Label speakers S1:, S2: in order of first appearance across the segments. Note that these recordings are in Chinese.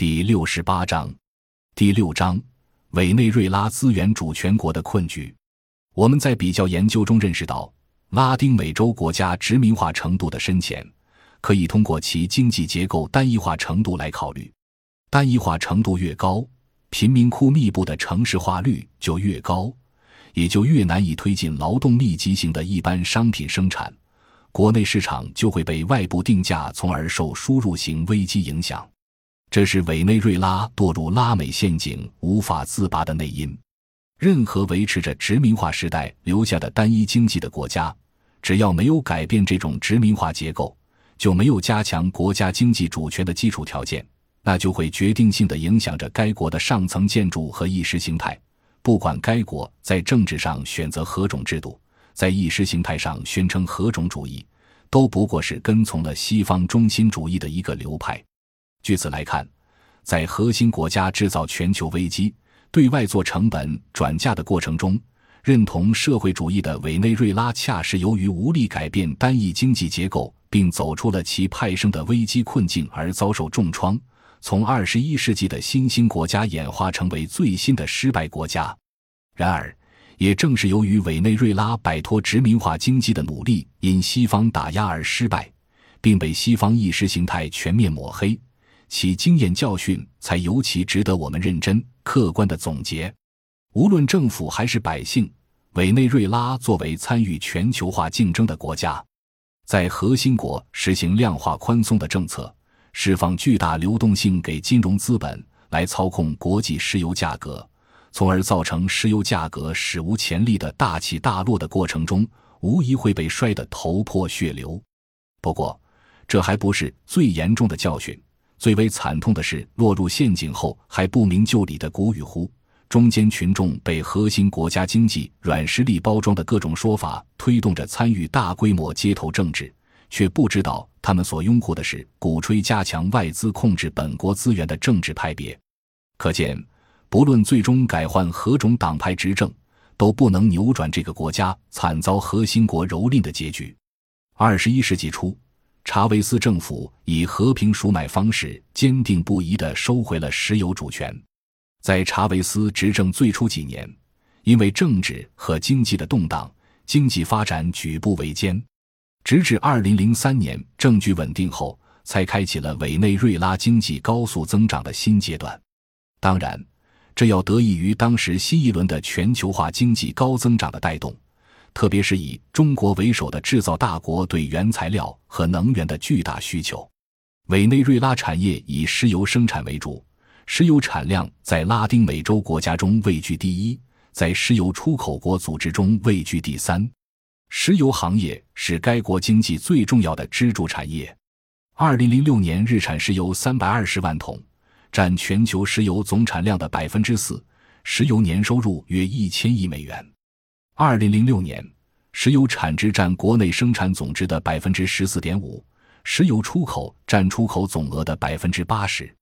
S1: 第六十八章，第六章，委内瑞拉资源主权国的困局。我们在比较研究中认识到，拉丁美洲国家殖民化程度的深浅，可以通过其经济结构单一化程度来考虑。单一化程度越高，贫民窟密布的城市化率就越高，也就越难以推进劳动密集型的一般商品生产，国内市场就会被外部定价，从而受输入型危机影响。这是委内瑞拉堕入拉美陷阱无法自拔的内因。任何维持着殖民化时代留下的单一经济的国家，只要没有改变这种殖民化结构，就没有加强国家经济主权的基础条件，那就会决定性的影响着该国的上层建筑和意识形态。不管该国在政治上选择何种制度，在意识形态上宣称何种主义，都不过是跟从了西方中心主义的一个流派。据此来看，在核心国家制造全球危机、对外做成本转嫁的过程中，认同社会主义的委内瑞拉恰是由于无力改变单一经济结构，并走出了其派生的危机困境而遭受重创，从二十一世纪的新兴国家演化成为最新的失败国家。然而，也正是由于委内瑞拉摆脱殖民化经济的努力因西方打压而失败，并被西方意识形态全面抹黑。其经验教训才尤其值得我们认真客观的总结。无论政府还是百姓，委内瑞拉作为参与全球化竞争的国家，在核心国实行量化宽松的政策，释放巨大流动性给金融资本来操控国际石油价格，从而造成石油价格史无前例的大起大落的过程中，无疑会被摔得头破血流。不过，这还不是最严重的教训。最为惨痛的是，落入陷阱后还不明就里的古与乎，中间群众被核心国家经济软实力包装的各种说法推动着参与大规模街头政治，却不知道他们所拥护的是鼓吹加强外资控制本国资源的政治派别。可见，不论最终改换何种党派执政，都不能扭转这个国家惨遭核心国蹂躏的结局。二十一世纪初。查韦斯政府以和平赎买方式，坚定不移地收回了石油主权。在查韦斯执政最初几年，因为政治和经济的动荡，经济发展举步维艰。直至2003年政局稳定后，才开启了委内瑞拉经济高速增长的新阶段。当然，这要得益于当时新一轮的全球化经济高增长的带动。特别是以中国为首的制造大国对原材料和能源的巨大需求，委内瑞拉产业以石油生产为主，石油产量在拉丁美洲国家中位居第一，在石油出口国组织中位居第三。石油行业是该国经济最重要的支柱产业。二零零六年日产石油三百二十万桶，占全球石油总产量的百分之四，石油年收入约一千亿美元。二零零六年，石油产值占国内生产总值的百分之十四点五，石油出口占出口总额的百分之八十。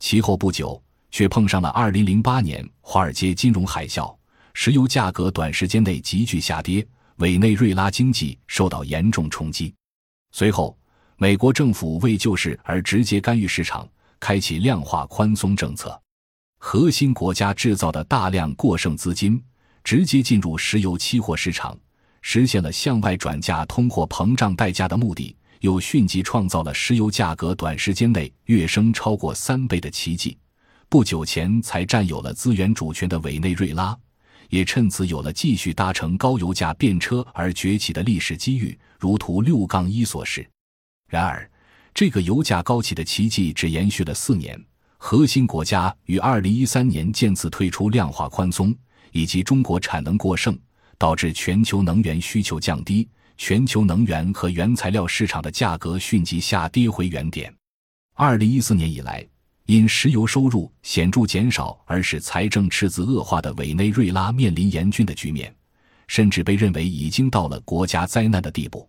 S1: 其后不久，却碰上了二零零八年华尔街金融海啸，石油价格短时间内急剧下跌，委内瑞拉经济受到严重冲击。随后，美国政府为救市而直接干预市场，开启量化宽松政策，核心国家制造的大量过剩资金。直接进入石油期货市场，实现了向外转嫁通货膨胀代价的目的，又迅即创造了石油价格短时间内跃升超过三倍的奇迹。不久前才占有了资源主权的委内瑞拉，也趁此有了继续搭乘高油价便车而崛起的历史机遇，如图六杠一所示。然而，这个油价高企的奇迹只延续了四年，核心国家于二零一三年渐次退出量化宽松。以及中国产能过剩，导致全球能源需求降低，全球能源和原材料市场的价格迅即下跌回原点。二零一四年以来，因石油收入显著减少而使财政赤字恶化的委内瑞拉面临严峻的局面，甚至被认为已经到了国家灾难的地步。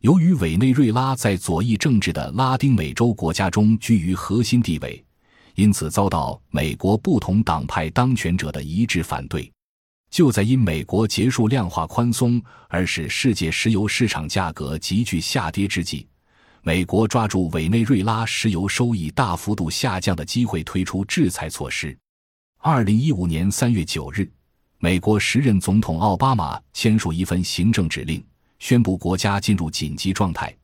S1: 由于委内瑞拉在左翼政治的拉丁美洲国家中居于核心地位，因此遭到美国不同党派当权者的一致反对。就在因美国结束量化宽松而使世界石油市场价格急剧下跌之际，美国抓住委内瑞拉石油收益大幅度下降的机会，推出制裁措施。二零一五年三月九日，美国时任总统奥巴马签署一份行政指令，宣布国家进入紧急状态，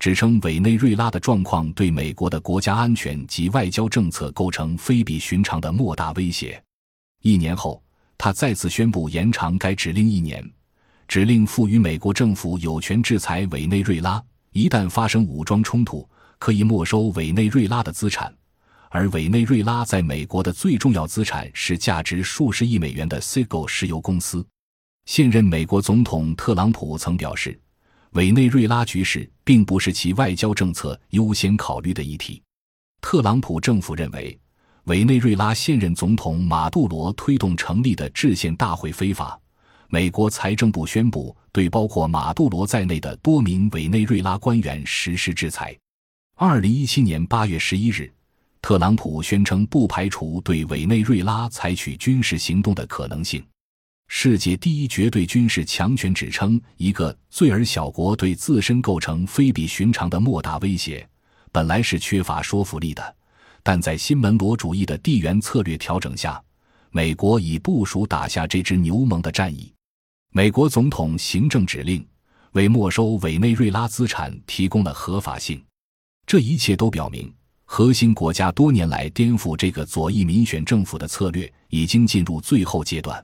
S1: 指称委内瑞拉的状况对美国的国家安全及外交政策构成非比寻常的莫大威胁。一年后，他再次宣布延长该指令一年，指令赋予美国政府有权制裁委内瑞拉。一旦发生武装冲突，可以没收委内瑞拉的资产，而委内瑞拉在美国的最重要资产是价值数十亿美元的 c i g o 石油公司。现任美国总统特朗普曾表示，委内瑞拉局势并不是其外交政策优先考虑的议题。特朗普政府认为，委内瑞拉现任总统马杜罗推动成立的制宪大会非法。美国财政部宣布对包括马杜罗在内的多名委内瑞拉官员实施制裁。二零一七年八月十一日，特朗普宣称不排除对委内瑞拉采取军事行动的可能性。世界第一绝对军事强权指称一个罪而小国对自身构成非比寻常的莫大威胁，本来是缺乏说服力的，但在新门罗主义的地缘策略调整下，美国已部署打下这支牛虻的战役。美国总统行政指令为没收委内瑞拉资产提供了合法性，这一切都表明，核心国家多年来颠覆这个左翼民选政府的策略已经进入最后阶段。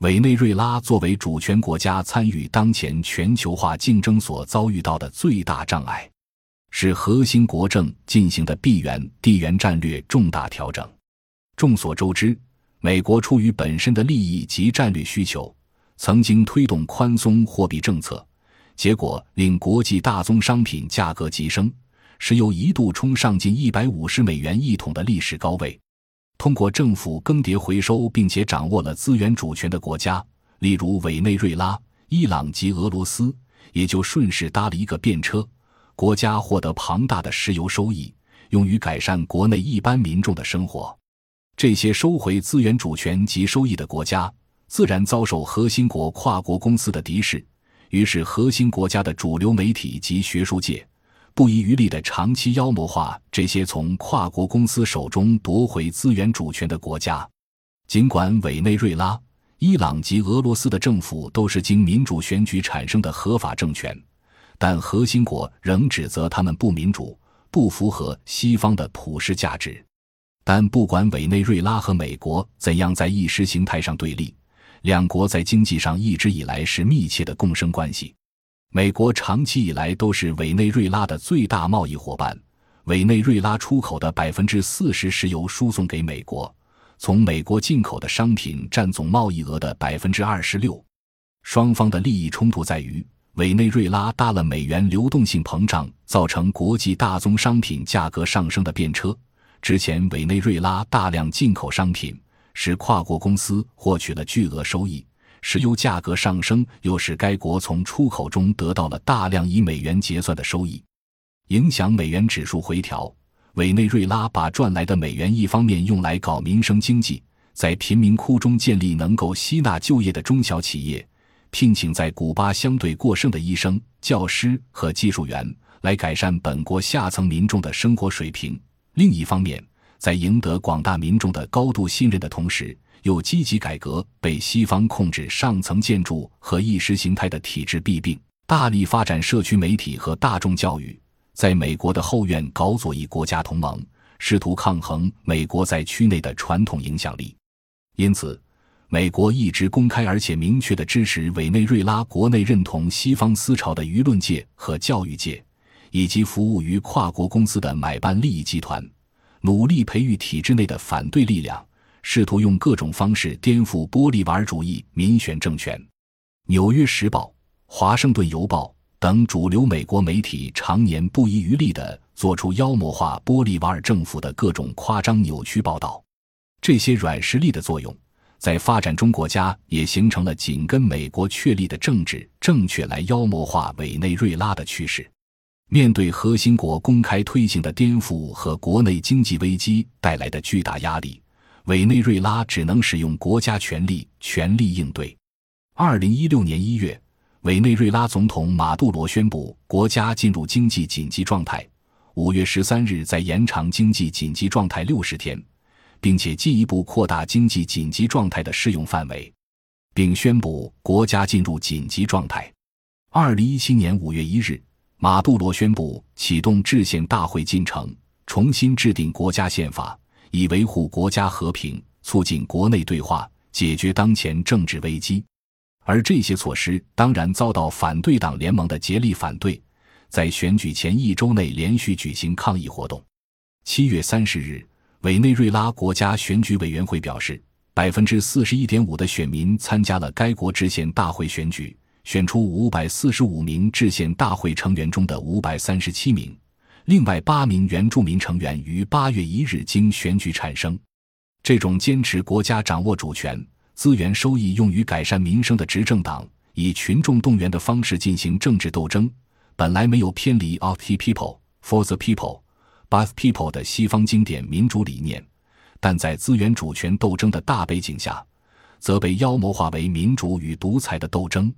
S1: 委内瑞拉作为主权国家，参与当前全球化竞争所遭遇到的最大障碍，是核心国政进行的地缘地缘战略重大调整。众所周知，美国出于本身的利益及战略需求。曾经推动宽松货币政策，结果令国际大宗商品价格急升，石油一度冲上近一百五十美元一桶的历史高位。通过政府更迭回收并且掌握了资源主权的国家，例如委内瑞拉、伊朗及俄罗斯，也就顺势搭了一个便车。国家获得庞大的石油收益，用于改善国内一般民众的生活。这些收回资源主权及收益的国家。自然遭受核心国跨国公司的敌视，于是核心国家的主流媒体及学术界不遗余力地长期妖魔化这些从跨国公司手中夺回资源主权的国家。尽管委内瑞拉、伊朗及俄罗斯的政府都是经民主选举产生的合法政权，但核心国仍指责他们不民主、不符合西方的普世价值。但不管委内瑞拉和美国怎样在意识形态上对立，两国在经济上一直以来是密切的共生关系。美国长期以来都是委内瑞拉的最大贸易伙伴，委内瑞拉出口的百分之四十石油输送给美国，从美国进口的商品占总贸易额的百分之二十六。双方的利益冲突在于，委内瑞拉搭了美元流动性膨胀造成国际大宗商品价格上升的便车。之前，委内瑞拉大量进口商品。使跨国公司获取了巨额收益，石油价格上升又使该国从出口中得到了大量以美元结算的收益，影响美元指数回调。委内瑞拉把赚来的美元一方面用来搞民生经济，在贫民窟中建立能够吸纳就业的中小企业，聘请在古巴相对过剩的医生、教师和技术员，来改善本国下层民众的生活水平；另一方面，在赢得广大民众的高度信任的同时，又积极改革被西方控制上层建筑和意识形态的体制弊病，大力发展社区媒体和大众教育，在美国的后院搞左翼国家同盟，试图抗衡美国在区内的传统影响力。因此，美国一直公开而且明确地支持委内瑞拉国内认同西方思潮的舆论界和教育界，以及服务于跨国公司的买办利益集团。努力培育体制内的反对力量，试图用各种方式颠覆玻利瓦尔主义民选政权。《纽约时报》《华盛顿邮报》等主流美国媒体常年不遗余力地做出妖魔化玻利瓦尔政府的各种夸张扭曲报道。这些软实力的作用，在发展中国家也形成了紧跟美国确立的政治正确来妖魔化委内瑞拉的趋势。面对核心国公开推行的颠覆和国内经济危机带来的巨大压力，委内瑞拉只能使用国家权力全力应对。二零一六年一月，委内瑞拉总统马杜罗宣布国家进入经济紧急状态，五月十三日在延长经济紧急状态六十天，并且进一步扩大经济紧急状态的适用范围，并宣布国家进入紧急状态。二零一七年五月一日，马杜罗宣布启动制宪大会进程，重新制定国家宪法，以维护国家和平，促进国内对话，解决当前政治危机。而这些措施当然遭到反对党联盟的竭力反对，在选举前一周内连续举行抗议活动。七月三十日，委内瑞拉国家选举委员会表示，百分之四十一点五的选民参加了该国制宪大会选举。选出五百四十五名制宪大会成员中的五百三十七名，另外八名原住民成员于八月一日经选举产生。这种坚持国家掌握主权、资源收益用于改善民生的执政党，以群众动员的方式进行政治斗争，本来没有偏离 “of the people for the people by the people” 的西方经典民主理念，但在资源主权斗争的大背景下，则被妖魔化为民主与独裁的斗争。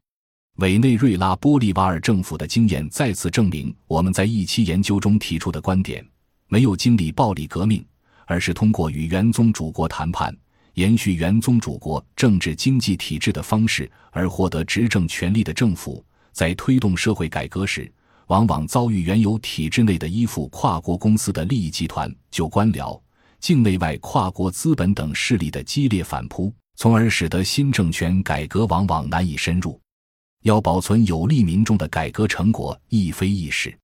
S1: 委内瑞拉玻利瓦尔政府的经验再次证明，我们在一期研究中提出的观点：没有经历暴力革命，而是通过与原宗主国谈判、延续原宗主国政治经济体制的方式而获得执政权力的政府，在推动社会改革时，往往遭遇原有体制内的依附跨国公司的利益集团、旧官僚、境内外跨国资本等势力的激烈反扑，从而使得新政权改革往往难以深入。要保存有利民众的改革成果亦非易事。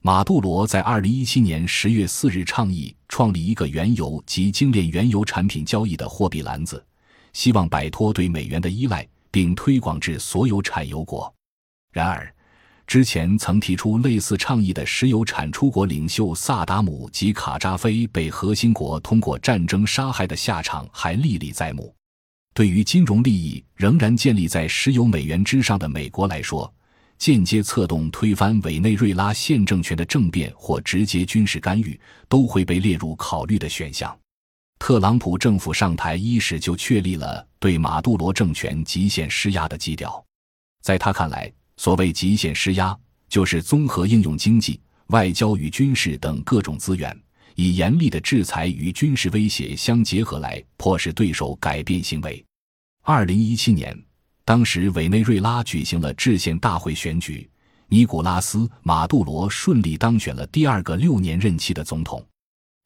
S1: 马杜罗在二零一七年十月四日倡议创立一个原油及精炼原油产品交易的货币篮子，希望摆脱对美元的依赖，并推广至所有产油国。然而，之前曾提出类似倡议的石油产出国领袖萨达姆及卡扎菲被核心国通过战争杀害的下场还历历在目。对于金融利益仍然建立在石油美元之上的美国来说，间接策动推翻委内瑞拉现政权的政变或直接军事干预都会被列入考虑的选项。特朗普政府上台伊始就确立了对马杜罗政权极限施压的基调。在他看来，所谓极限施压，就是综合应用经济、外交与军事等各种资源。以严厉的制裁与军事威胁相结合来迫使对手改变行为。二零一七年，当时委内瑞拉举行了制宪大会选举，尼古拉斯·马杜罗顺利当选了第二个六年任期的总统。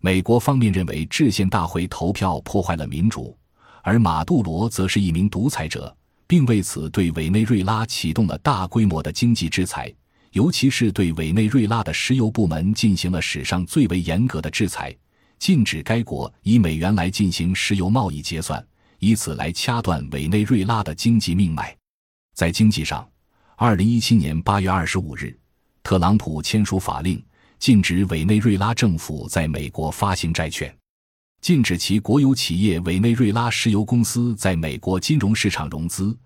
S1: 美国方面认为制宪大会投票破坏了民主，而马杜罗则是一名独裁者，并为此对委内瑞拉启动了大规模的经济制裁。尤其是对委内瑞拉的石油部门进行了史上最为严格的制裁，禁止该国以美元来进行石油贸易结算，以此来掐断委内瑞拉的经济命脉。在经济上，二零一七年八月二十五日，特朗普签署法令，禁止委内瑞拉政府在美国发行债券，禁止其国有企业委内瑞拉石油公司在美国金融市场融资。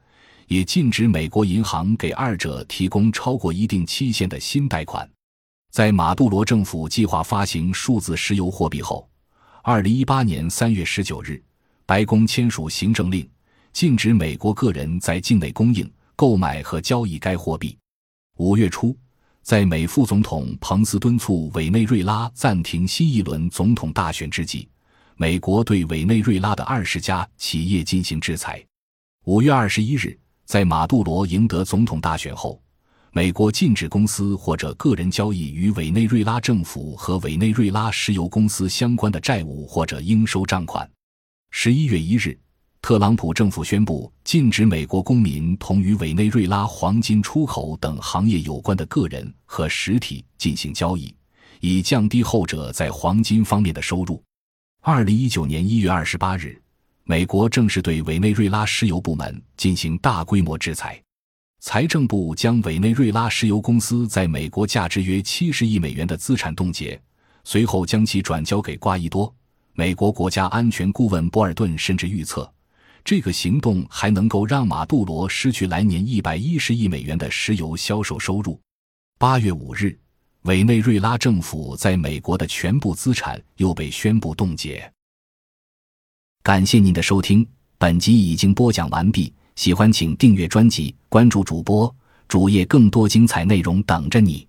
S1: 也禁止美国银行给二者提供超过一定期限的新贷款。在马杜罗政府计划发行数字石油货币后，二零一八年三月十九日，白宫签署行政令，禁止美国个人在境内供应、购买和交易该货币。五月初，在美副总统彭斯敦促委内瑞拉暂停新一轮总统大选之际，美国对委内瑞拉的二十家企业进行制裁。五月二十一日。在马杜罗赢得总统大选后，美国禁止公司或者个人交易与委内瑞拉政府和委内瑞拉石油公司相关的债务或者应收账款。十一月一日，特朗普政府宣布禁止美国公民同与委内瑞拉黄金出口等行业有关的个人和实体进行交易，以降低后者在黄金方面的收入。二零一九年一月二十八日。美国正式对委内瑞拉石油部门进行大规模制裁，财政部将委内瑞拉石油公司在美国价值约七十亿美元的资产冻结，随后将其转交给瓜伊多。美国国家安全顾问博尔顿甚至预测，这个行动还能够让马杜罗失去来年一百一十亿美元的石油销售收入。八月五日，委内瑞拉政府在美国的全部资产又被宣布冻结。感谢您的收听，本集已经播讲完毕。喜欢请订阅专辑，关注主播主页，更多精彩内容等着你。